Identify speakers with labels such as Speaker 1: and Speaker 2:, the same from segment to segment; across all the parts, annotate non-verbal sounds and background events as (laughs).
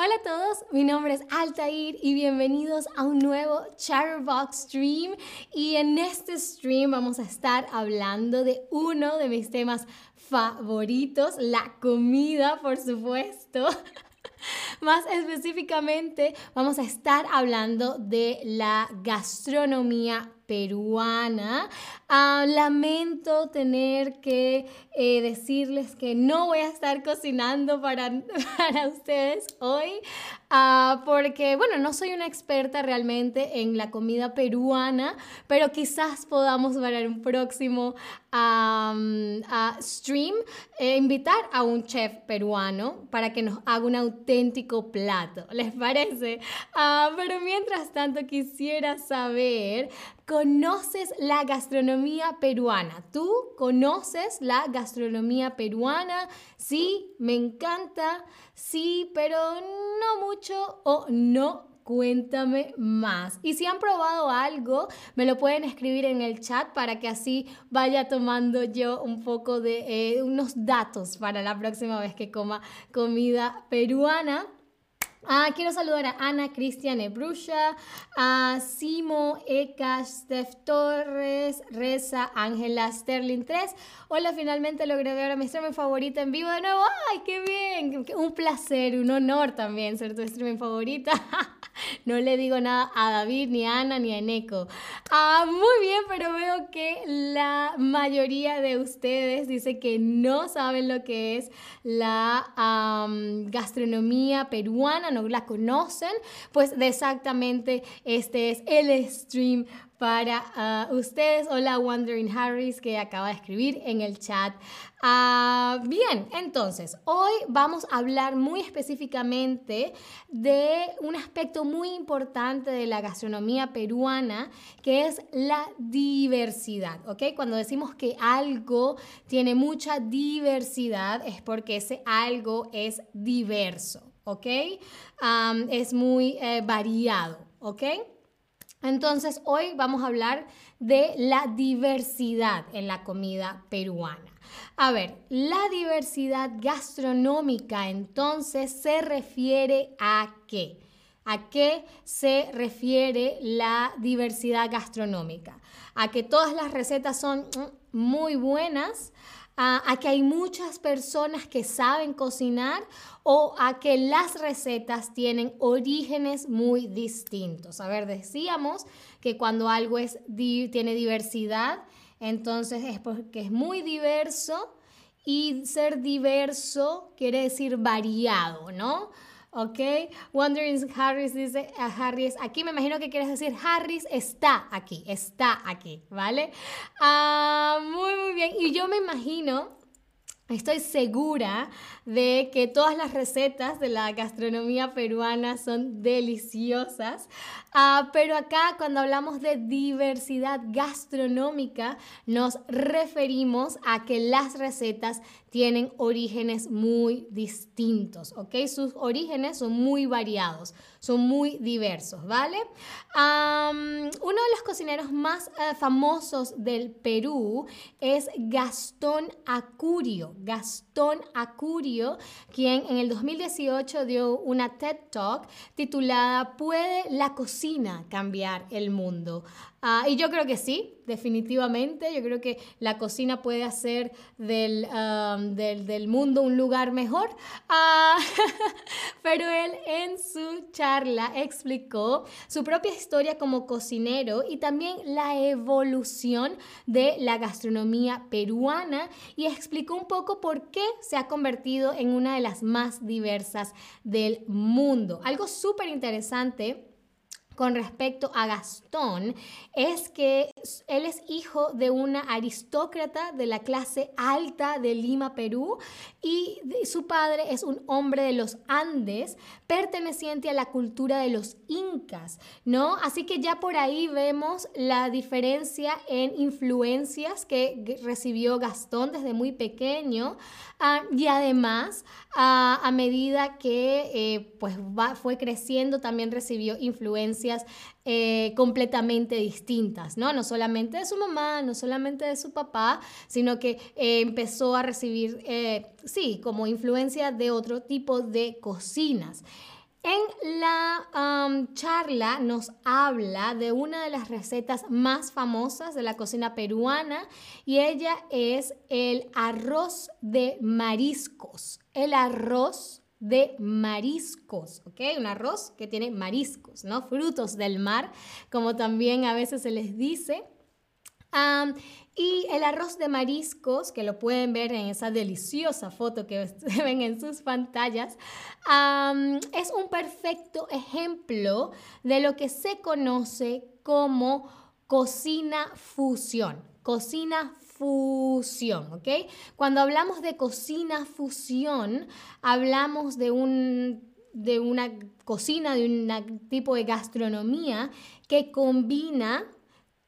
Speaker 1: Hola a todos, mi nombre es Altair y bienvenidos a un nuevo Chatterbox Stream. Y en este stream vamos a estar hablando de uno de mis temas favoritos, la comida, por supuesto. (laughs) Más específicamente, vamos a estar hablando de la gastronomía peruana. Ah, lamento tener que eh, decirles que no voy a estar cocinando para, (laughs) para ustedes hoy, ah, porque, bueno, no soy una experta realmente en la comida peruana, pero quizás podamos ver un próximo stream e invitar a un chef peruano para que nos haga un auténtico plato. ¿Les parece? Ah, pero mientras tanto quisiera saber ¿Conoces la gastronomía peruana? ¿Tú conoces la gastronomía peruana? Sí, me encanta. Sí, pero no mucho o no cuéntame más. Y si han probado algo, me lo pueden escribir en el chat para que así vaya tomando yo un poco de eh, unos datos para la próxima vez que coma comida peruana. Ah, quiero saludar a Ana Cristian Ebrusha, a Simo Eka, Steph Torres, Reza, Ángela Sterling 3. Hola, finalmente logré ver a mi streaming favorita en vivo de nuevo. ¡Ay, qué bien! Un placer, un honor también ser tu streaming favorita. (laughs) no le digo nada a David, ni a Ana, ni a Eneco. Ah, muy bien, pero veo que la mayoría de ustedes dice que no saben lo que es la gastronomía peruana no la conocen, pues exactamente este es el stream para ah, ustedes. Hola Wandering Harris que acaba de escribir en el chat. Ah, bien, entonces hoy vamos a hablar muy específicamente de un aspecto muy importante de la gastronomía peruana que es la diversidad, ¿ok? Cuando decimos que algo tiene mucha diversidad es porque ese algo es diverso. ¿Ok? es muy eh, variado, ¿ok? Entonces hoy vamos a hablar de la diversidad en la comida peruana. A ver, la diversidad gastronómica entonces se refiere a qué? ¿A qué se refiere la diversidad gastronómica? A que todas las recetas son mm, muy buenas, a, que hay muchas personas que saben cocinar o a que las recetas tienen orígenes muy distintos. A ver, decíamos que cuando algo es, tiene diversidad, entonces es porque es muy diverso y ser diverso quiere decir variado, ¿no? ¿Ok? Wondering Harris dice a Harris, aquí me imagino que quieres decir Harris está aquí, está aquí, ¿vale? Ah, muy, muy bien. Y yo me imagino Estoy segura de que todas las recetas de la gastronomía peruana son deliciosas, ah, pero acá cuando hablamos de diversidad gastronómica nos referimos a que las recetas tienen orígenes muy distintos, ¿ok? Sus orígenes son muy variados, son muy diversos, ¿vale? uno de los cocineros más eh, famosos del Perú es Gastón Acurio. Gastón Acurio, quien en el 2018 dio una TED Talk titulada ¿Puede la cocina cambiar el mundo? Ah, y yo creo que sí, definitivamente. Yo creo que la cocina puede hacer del, del, mundo un lugar mejor. Ah, (laughs) pero él en su charla explicó su propia historia como cocinero y también la evolución de la gastronomía peruana y explicó un poco por qué se ha convertido en una de las más diversas del mundo. Algo súper interesante con respecto a Gastón es que él es hijo de una aristócrata de la clase alta de Lima, Perú, y su padre es un hombre de los Andes perteneciente a la cultura de los incas, ¿no? Así que ya por ahí vemos la diferencia en influencias que recibió Gastón desde muy pequeño ah, y además ah, a medida que eh, pues fue creciendo también recibió influencias eh, completamente distintas, ¿no? No solamente de su mamá, no solamente de su papá, sino que eh, empezó a recibir, eh, sí, como influencia de otro tipo de cocinas. En la charla nos habla de una de las recetas más famosas de la cocina peruana y ella es el arroz de mariscos. El arroz de mariscos, ¿ok? Un arroz que tiene mariscos, ¿no? Frutos del mar, como también a veces se les dice. y el arroz de mariscos, que lo pueden ver en esa deliciosa foto que (laughs) ven en sus pantallas, es un perfecto ejemplo de lo que se conoce como cocina fusión. Cocina fusión, ¿ok? Cuando hablamos de cocina fusión, hablamos de un de una cocina, de un tipo de gastronomía que combina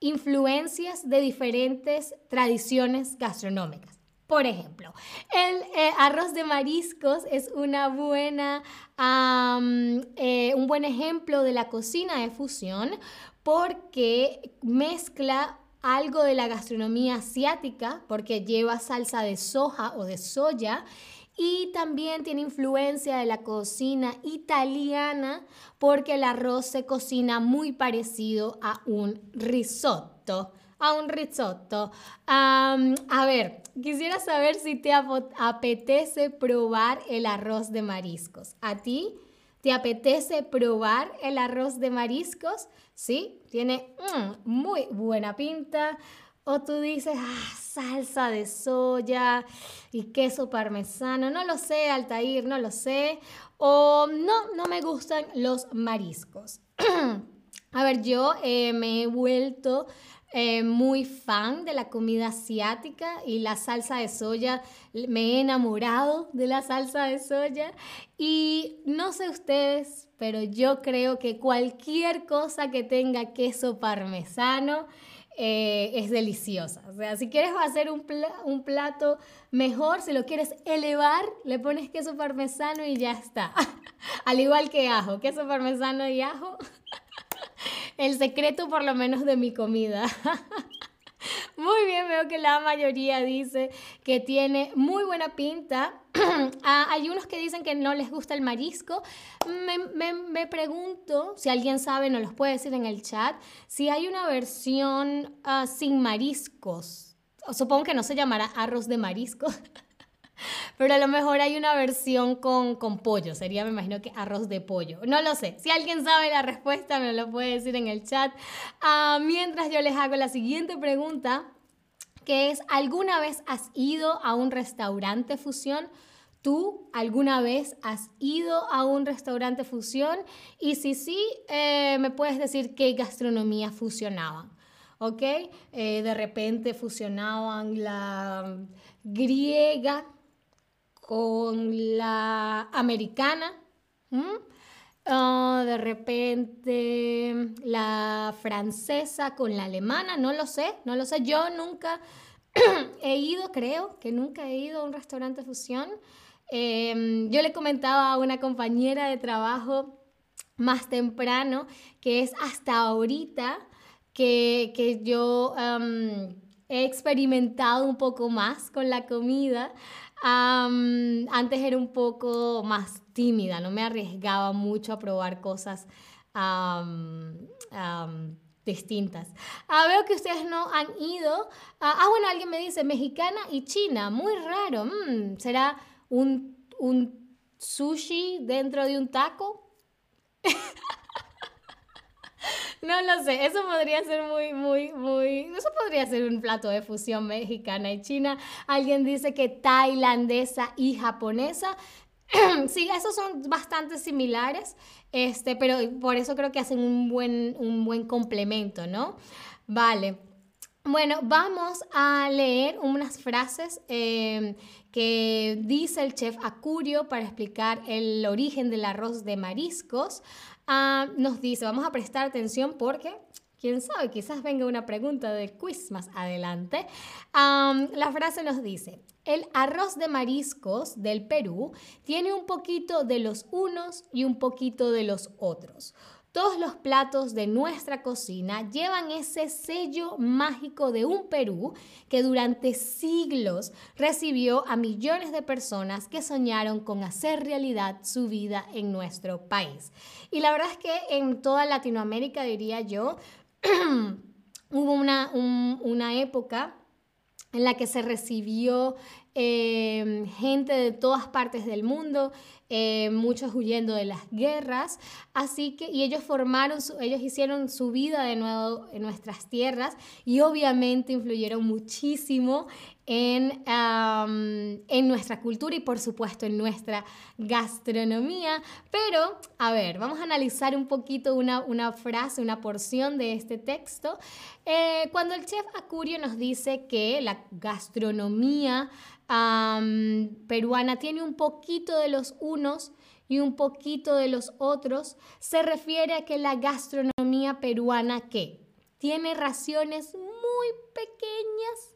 Speaker 1: influencias de diferentes tradiciones gastronómicas. Por ejemplo, el eh, arroz de mariscos es una buena, eh, un buen ejemplo de la cocina de fusión porque mezcla algo de la gastronomía asiática porque lleva salsa de soja o de soya y también tiene influencia de la cocina italiana porque el arroz se cocina muy parecido a un risotto. A un risotto. a ver, quisiera saber si te apetece probar el arroz de mariscos. ¿A ti? ¿Te apetece probar el arroz de mariscos? Sí, tiene mm, muy buena pinta. O tú dices, ah, salsa de soya y queso parmesano. No lo sé, Altair, no lo sé. O no, no me gustan los mariscos. (clears throat) A ver, yo eh, me he vuelto eh, muy fan de la comida asiática y la salsa de soya. Me he enamorado de la salsa de soya y no sé ustedes, pero yo creo que cualquier cosa que tenga queso parmesano eh, es deliciosa. O sea, si quieres hacer un, un plato mejor, si lo quieres elevar, le pones queso parmesano y ya está. (laughs) Al igual que ajo, queso parmesano y ajo. El secreto por lo menos de mi comida. (laughs) Muy bien, veo que la mayoría dice que tiene muy buena pinta. (clears throat) Ah, hay unos que dicen que no les gusta el marisco. Me, pregunto, si alguien sabe, nos los puede decir en el chat, si hay una versión ah, sin mariscos. Supongo que no se llamará arroz de marisco. (laughs) Pero a lo mejor hay una versión con, pollo, sería me imagino que arroz de pollo. No lo sé, si alguien sabe la respuesta me lo puede decir en el chat. Ah, mientras yo les hago la siguiente pregunta, que es, ¿alguna vez has ido a un restaurante fusión? ¿Tú alguna vez has ido a un restaurante fusión? Y si sí, eh, me puedes decir qué gastronomía fusionaban. ¿Ok? Eh, de repente fusionaban la griega con la americana. Ah, de repente la francesa con la alemana, no lo sé, no lo sé. Yo nunca (clears throat) he ido, creo que nunca he ido a un restaurante fusión. Em, yo le comentaba a una compañera de trabajo más temprano que es hasta ahorita que, yo em, he experimentado un poco más con la comida antes era un poco más tímida, no me arriesgaba mucho a probar cosas distintas. Ah, veo que ustedes no han ido. Ah, ah, bueno, alguien me dice mexicana y china, muy raro. Mm, ¿Será un, un sushi dentro de un taco? (laughs) (laughs) No lo sé, eso podría ser muy, muy, muy, eso podría ser un plato de fusión mexicana y china. Alguien dice que tailandesa y japonesa. (clears throat) sí, esos son bastante similares, este, pero por eso creo que hacen un buen, un buen complemento, ¿no? Vale. Bueno, vamos a leer unas frases eh, que dice el chef Acurio para explicar el origen del arroz de mariscos. Ah, nos dice, vamos a prestar atención porque, quién sabe, quizás venga una pregunta de quiz más adelante. la frase nos dice, el arroz de mariscos del Perú tiene un poquito de los unos y un poquito de los otros. Todos los platos de nuestra cocina llevan ese sello mágico de un Perú que durante siglos recibió a millones de personas que soñaron con hacer realidad su vida en nuestro país. Y la verdad es que en toda Latinoamérica, diría yo, (clears throat) hubo una, una época en la que se recibió eh, gente de todas partes del mundo, eh, muchos huyendo de las guerras, así que, y ellos formaron, ellos hicieron su vida de nuevo en nuestras tierras y obviamente influyeron muchísimo en, en nuestra cultura y por supuesto en nuestra gastronomía. Pero, a ver, vamos a analizar un poquito una, una frase, una porción de este texto. Eh, cuando el chef Acurio nos dice que la gastronomía peruana tiene un poquito de los unos y un poquito de los otros, se refiere a que la gastronomía peruana que tiene raciones muy pequeñas,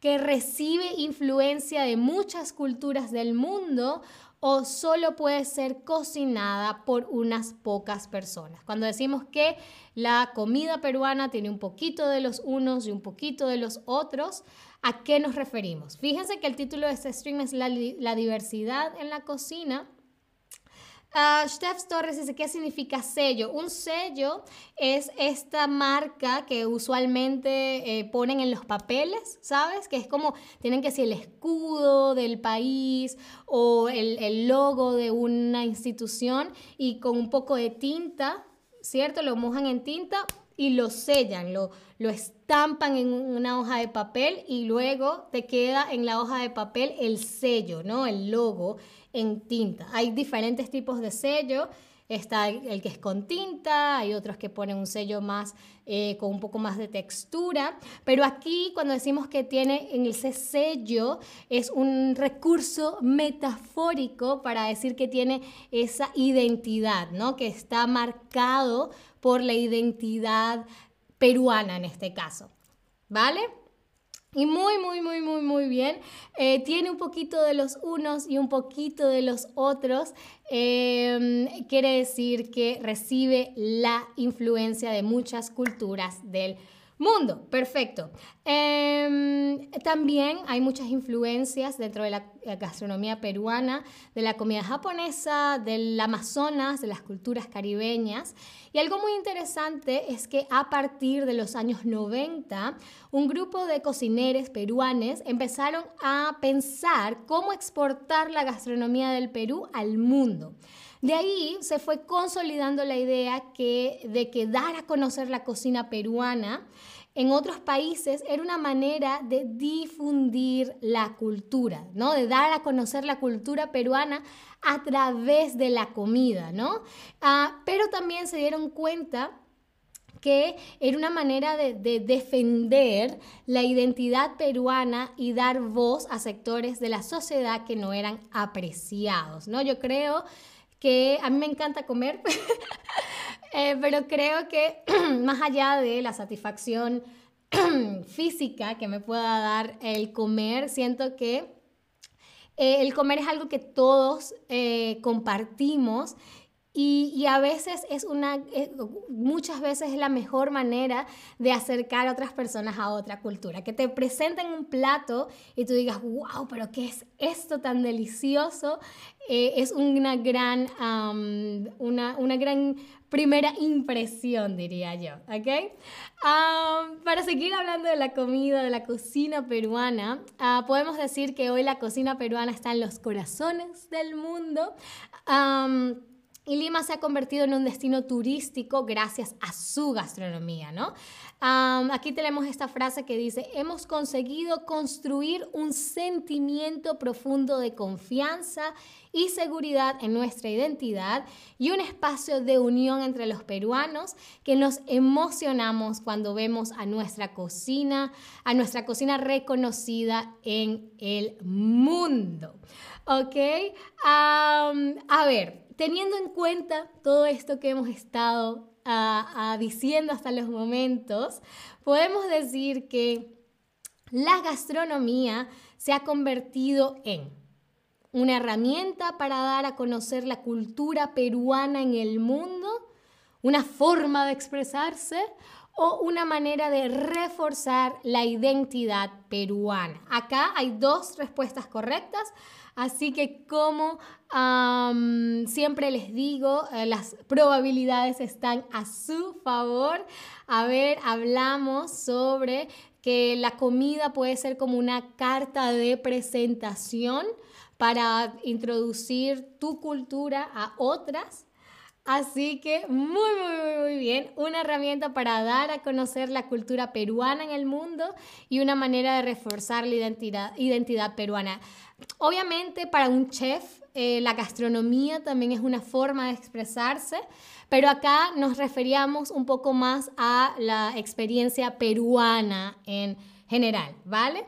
Speaker 1: que recibe influencia de muchas culturas del mundo o solo puede ser cocinada por unas pocas personas. Cuando decimos que la comida peruana tiene un poquito de los unos y un poquito de los otros, ¿A qué nos referimos? Fíjense que el título de este stream es La, diversidad en la cocina. Uh, Steph Torres dice, ¿qué significa sello? Un sello es esta marca que usualmente eh, ponen en los papeles, ¿sabes? Que es como, tienen que ser el escudo del país o el, el logo de una institución y con un poco de tinta, ¿cierto? Lo mojan en tinta, y lo sellan, lo, lo estampan en una hoja de papel y luego te queda en la hoja de papel el sello, ¿no? El logo en tinta. Hay diferentes tipos de sello. Está el que es con tinta, hay otros que ponen un sello más eh, con un poco más de textura, pero aquí cuando decimos que tiene en ese sello es un recurso metafórico para decir que tiene esa identidad, ¿no? Que está marcado por la identidad peruana en este caso. ¿Vale? Y muy, muy, muy, muy, muy bien. Eh, tiene un poquito de los unos y un poquito de los otros. Em, quiere decir que recibe la influencia de muchas culturas del Mundo, perfecto. Em, también hay muchas influencias dentro de la gastronomía peruana, de la comida japonesa, del Amazonas, de las culturas caribeñas. Y algo muy interesante es que a partir de los años 90, un grupo de cocineros peruanos empezaron a pensar cómo exportar la gastronomía del Perú al mundo. De ahí se fue consolidando la idea que, de que dar a conocer la cocina peruana en otros países era una manera de difundir la cultura, ¿no? De dar a conocer la cultura peruana a través de la comida, ¿no? Ah, pero también se dieron cuenta que era una manera de, de, defender la identidad peruana y dar voz a sectores de la sociedad que no eran apreciados, ¿no? Yo creo que a mí me encanta comer, (laughs) eh, pero creo que (clears throat) más allá de la satisfacción (clears throat) física que me pueda dar el comer, siento que eh, el comer es algo que todos eh, compartimos y, a veces es una, muchas veces es la mejor manera de acercar a otras personas a otra cultura. Que te presenten un plato y tú digas, wow, pero ¿qué es esto tan delicioso? Eh, es una gran, una, una, gran primera impresión, diría yo. ¿Ok? para seguir hablando de la comida, de la cocina peruana, ah, podemos decir que hoy la cocina peruana está en los corazones del mundo. Y Lima se ha convertido en un destino turístico gracias a su gastronomía, ¿no? Aquí tenemos esta frase que dice, hemos conseguido construir un sentimiento profundo de confianza y seguridad en nuestra identidad y un espacio de unión entre los peruanos que nos emocionamos cuando vemos a nuestra cocina, a nuestra cocina reconocida en el mundo. ¿Ok? a ver, teniendo en cuenta todo esto que hemos estado diciendo hasta los momentos, podemos decir que la gastronomía se ha convertido en una herramienta para dar a conocer la cultura peruana en el mundo, una forma de expresarse o una manera de reforzar la identidad peruana. Acá hay dos respuestas correctas, así que como siempre les digo, eh, las probabilidades están a su favor. A ver, hablamos sobre que la comida puede ser como una carta de presentación para introducir tu cultura a otras. Así que muy, muy, muy, bien. Una herramienta para dar a conocer la cultura peruana en el mundo y una manera de reforzar la identidad, identidad peruana. Obviamente para un chef eh, la gastronomía también es una forma de expresarse, pero acá nos referíamos un poco más a la experiencia peruana en general, ¿vale?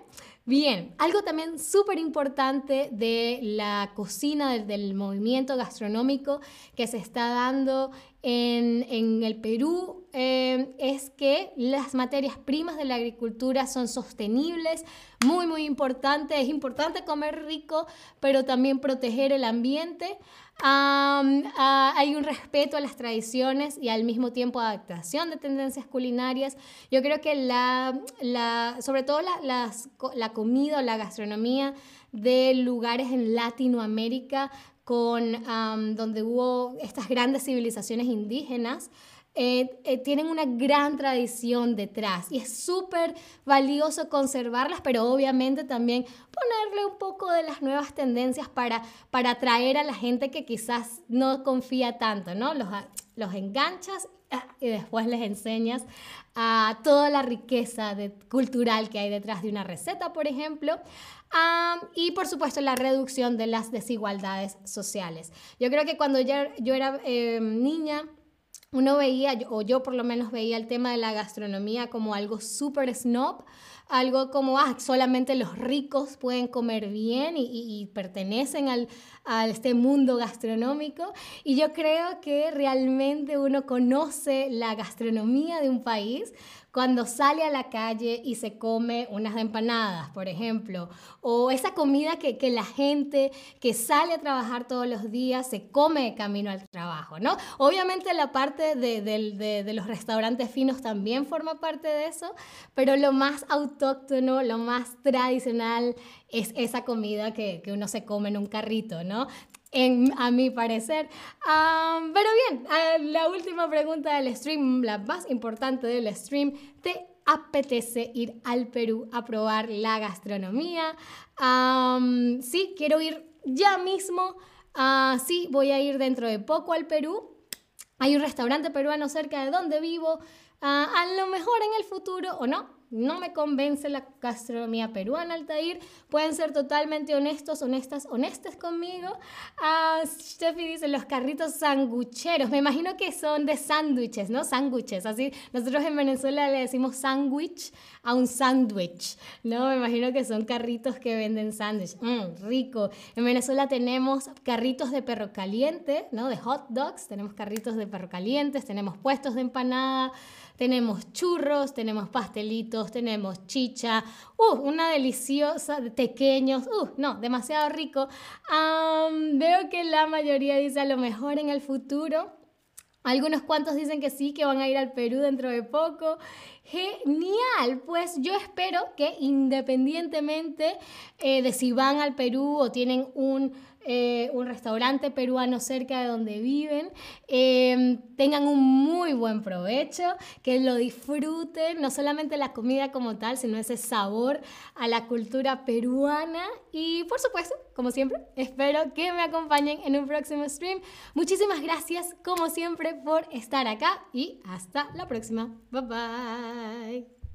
Speaker 1: Bien, algo también súper importante de la cocina, del, movimiento gastronómico que se está dando en, el Perú eh, es que las materias primas de la agricultura son sostenibles, muy, muy importante. Es importante comer rico, pero también proteger el ambiente. Ah, hay un respeto a las tradiciones y al mismo tiempo adaptación de tendencias culinarias. Yo creo que la, la sobre todo la, la comida o la gastronomía de lugares en Latinoamérica con, donde hubo estas grandes civilizaciones indígenas, eh, eh, tienen una gran tradición detrás y es súper valioso conservarlas, pero obviamente también ponerle un poco de las nuevas tendencias para, para atraer a la gente que quizás no confía tanto, ¿no? Los, los enganchas ah, y después les enseñas a toda la riqueza cultural que hay detrás de una receta, por ejemplo. Y por supuesto la reducción de las desigualdades sociales. Yo creo que cuando yo, yo era eh, niña, uno veía, o yo por lo menos veía el tema de la gastronomía como algo súper snob, algo como, ah, solamente los ricos pueden comer bien y, pertenecen al, a este mundo gastronómico. Y yo creo que realmente uno conoce la gastronomía de un país cuando sale a la calle y se come unas empanadas, por ejemplo, o esa comida que, que, la gente que sale a trabajar todos los días se come de camino al trabajo, ¿no? Obviamente la parte de, de, de, los restaurantes finos también forma parte de eso, pero lo más autóctono, lo más tradicional es esa comida que, que uno se come en un carrito, ¿no? A mi parecer. pero bien, la última pregunta del stream, la más importante del stream, ¿te apetece ir al Perú a probar la gastronomía? sí, quiero ir ya mismo. Uh, sí, voy a ir dentro de poco al Perú. Hay un restaurante peruano cerca de donde vivo. Ah, a lo mejor en el futuro, o no, no me convence la gastronomía peruana, Altair. Pueden ser totalmente honestos, honestas, honestas conmigo. Uh, Steffi dice, los carritos sangucheros. Me imagino que son de sándwiches, ¿no? Sándwiches. Así, nosotros en Venezuela le decimos sándwich a un sándwich, ¿no? Me imagino que son carritos que venden sándwich. Mm, rico. En Venezuela tenemos carritos de perro caliente, ¿no? De hot dogs. Tenemos carritos de perro calientes, tenemos puestos de empanada. Tenemos churros, tenemos pastelitos, tenemos chicha, uh, una deliciosa, de pequeños, uh, no, demasiado rico. veo que la mayoría dice a lo mejor en el futuro. Algunos cuantos dicen que sí, que van a ir al Perú dentro de poco. Genial, pues yo espero que independientemente eh, de si van al Perú o tienen un eh, un restaurante peruano cerca de donde viven, em, tengan un muy buen provecho, que lo disfruten, no solamente la comida como tal, sino ese sabor a la cultura peruana y por supuesto, como siempre, espero que me acompañen en un próximo stream. Muchísimas gracias como siempre por estar acá y hasta la próxima. Bye bye.